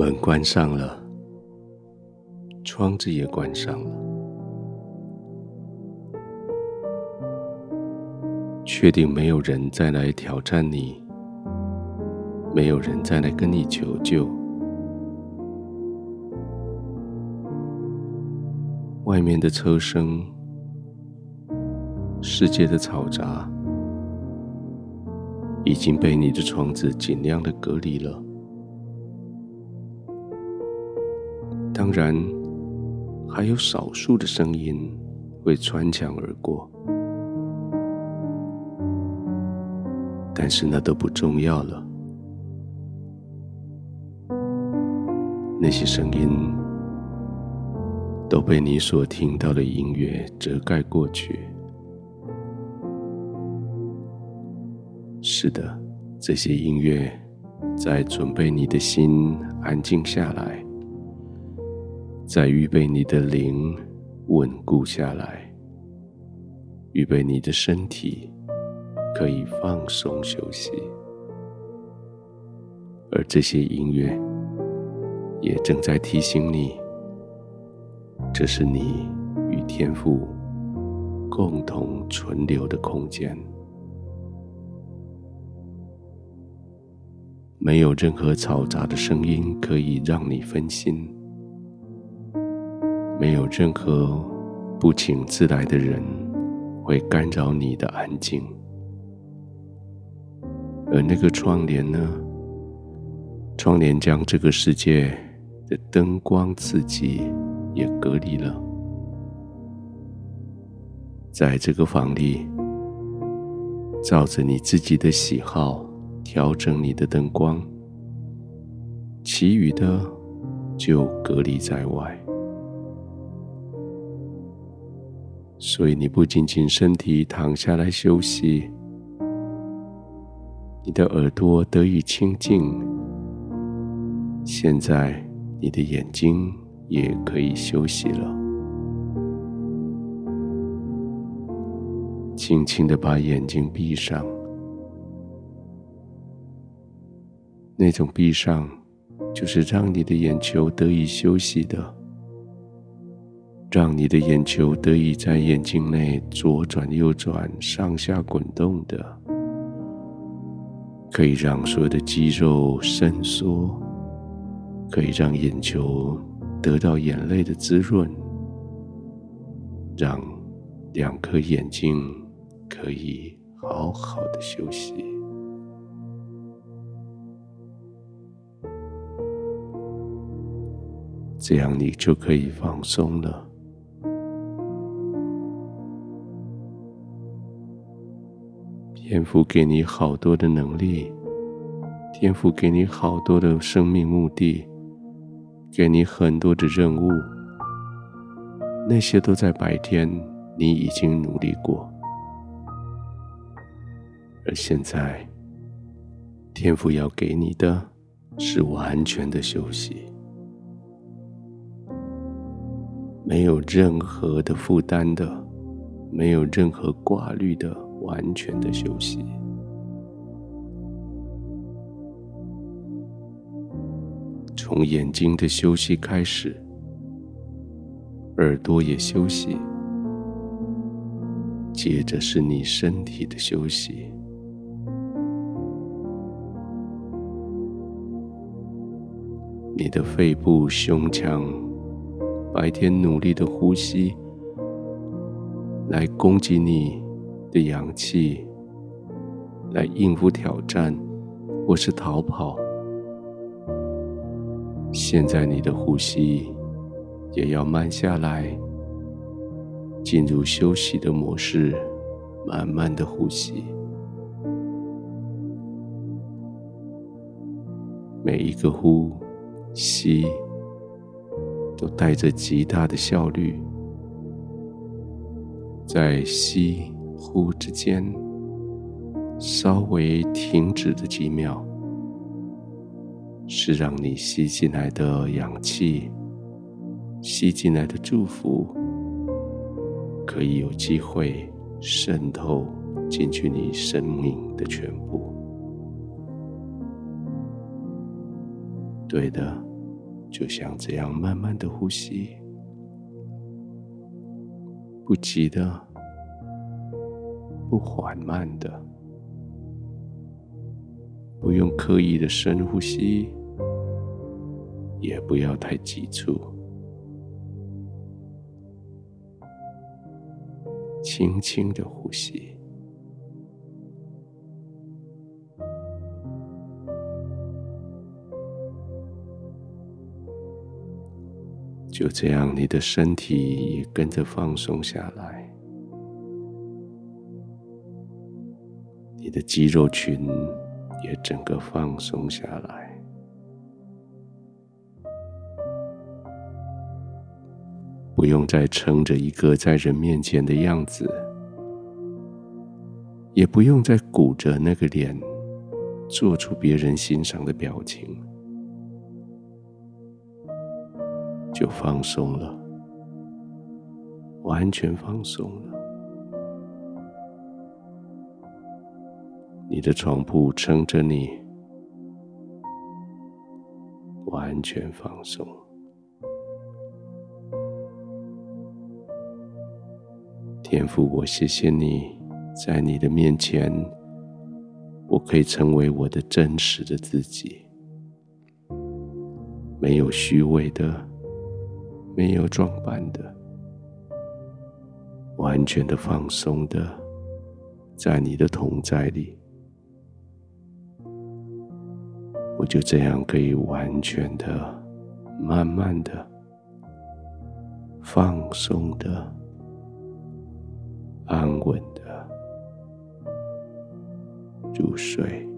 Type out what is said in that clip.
门关上了，窗子也关上了。确定没有人再来挑战你，没有人再来跟你求救。外面的车声，世界的嘈杂，已经被你的窗子尽量的隔离了。当然，还有少数的声音会穿墙而过，但是那都不重要了。那些声音都被你所听到的音乐遮盖过去。是的，这些音乐在准备你的心安静下来。在预备你的灵稳固下来，预备你的身体可以放松休息，而这些音乐也正在提醒你，这是你与天赋共同存留的空间，没有任何嘈杂的声音可以让你分心。没有任何不请自来的人会干扰你的安静，而那个窗帘呢？窗帘将这个世界的灯光刺激也隔离了。在这个房里，照着你自己的喜好调整你的灯光，其余的就隔离在外。所以，你不仅仅身体躺下来休息，你的耳朵得以清静。现在，你的眼睛也可以休息了。轻轻的把眼睛闭上，那种闭上，就是让你的眼球得以休息的。让你的眼球得以在眼睛内左转右转、上下滚动的，可以让所有的肌肉伸缩，可以让眼球得到眼泪的滋润，让两颗眼睛可以好好的休息，这样你就可以放松了。天赋给你好多的能力，天赋给你好多的生命目的，给你很多的任务，那些都在白天你已经努力过，而现在天赋要给你的是完全的休息，没有任何的负担的，没有任何挂虑的。完全的休息，从眼睛的休息开始，耳朵也休息，接着是你身体的休息，你的肺部、胸腔，白天努力的呼吸，来供给你。的氧气来应付挑战，或是逃跑。现在你的呼吸也要慢下来，进入休息的模式，慢慢的呼吸。每一个呼吸都带着极大的效率，在吸。呼之间，稍微停止的几秒，是让你吸进来的氧气、吸进来的祝福，可以有机会渗透进去你生命的全部。对的，就像这样慢慢的呼吸，不急的，不缓慢的，不用刻意的深呼吸，也不要太急促，轻轻的呼吸。就这样，你的身体也跟着放松下来，你的肌肉群也整个放松下来，不用再撑着一个在人面前的样子，也不用再鼓着那个脸，做出别人欣赏的表情。就放松了，完全放松了。你的床铺撑着你，完全放松。天父，我谢谢你，在你的面前，我可以成为我的真实的自己，没有虚伪的。没有装扮的，完全的放松的，在你的同在里，我就这样可以完全的、慢慢的、放松的、安稳的入睡。